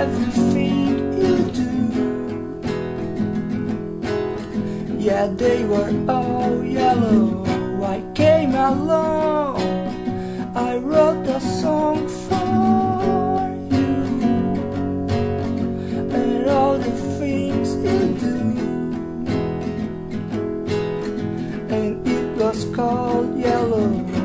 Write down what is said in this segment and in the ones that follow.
everything you do. Yeah, they were all yellow. I came along. I wrote a song for you and all the things you do. And it was called Yellow.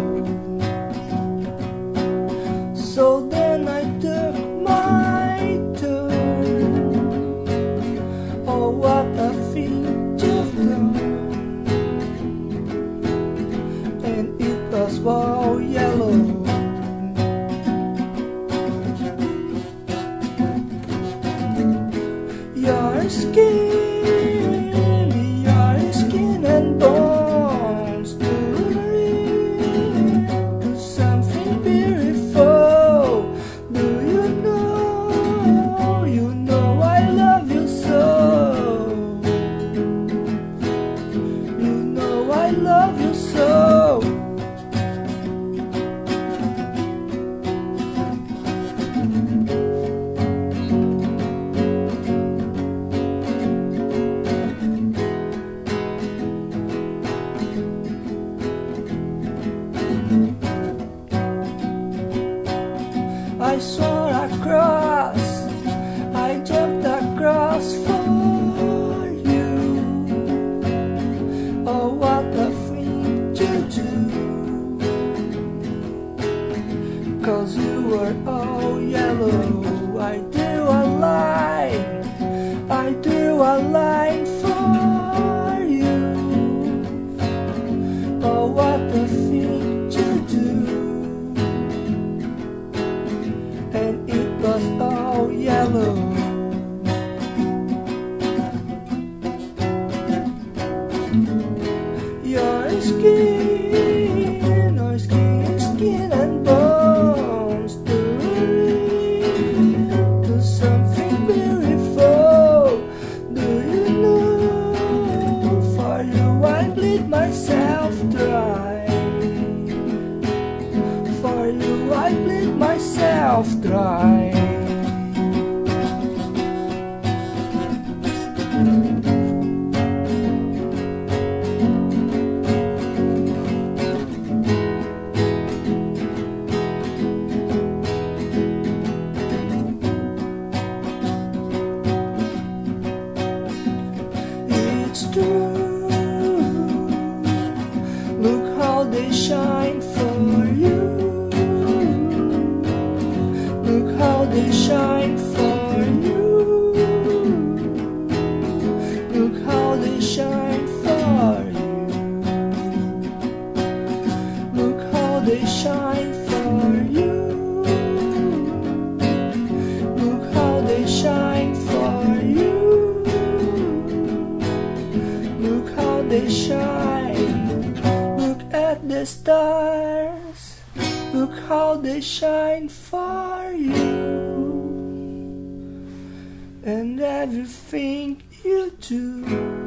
It all yellow. Your skin, I a cross, I jumped across for you. Oh, what a thing to do! Cause you were all yellow. I do a line, I drew a line myself dry. Shine for you. Look how they shine for you. Look how they shine for you. Look how they shine for you. Look how they shine. Look at the stars. Look how they shine for you. And everything you do.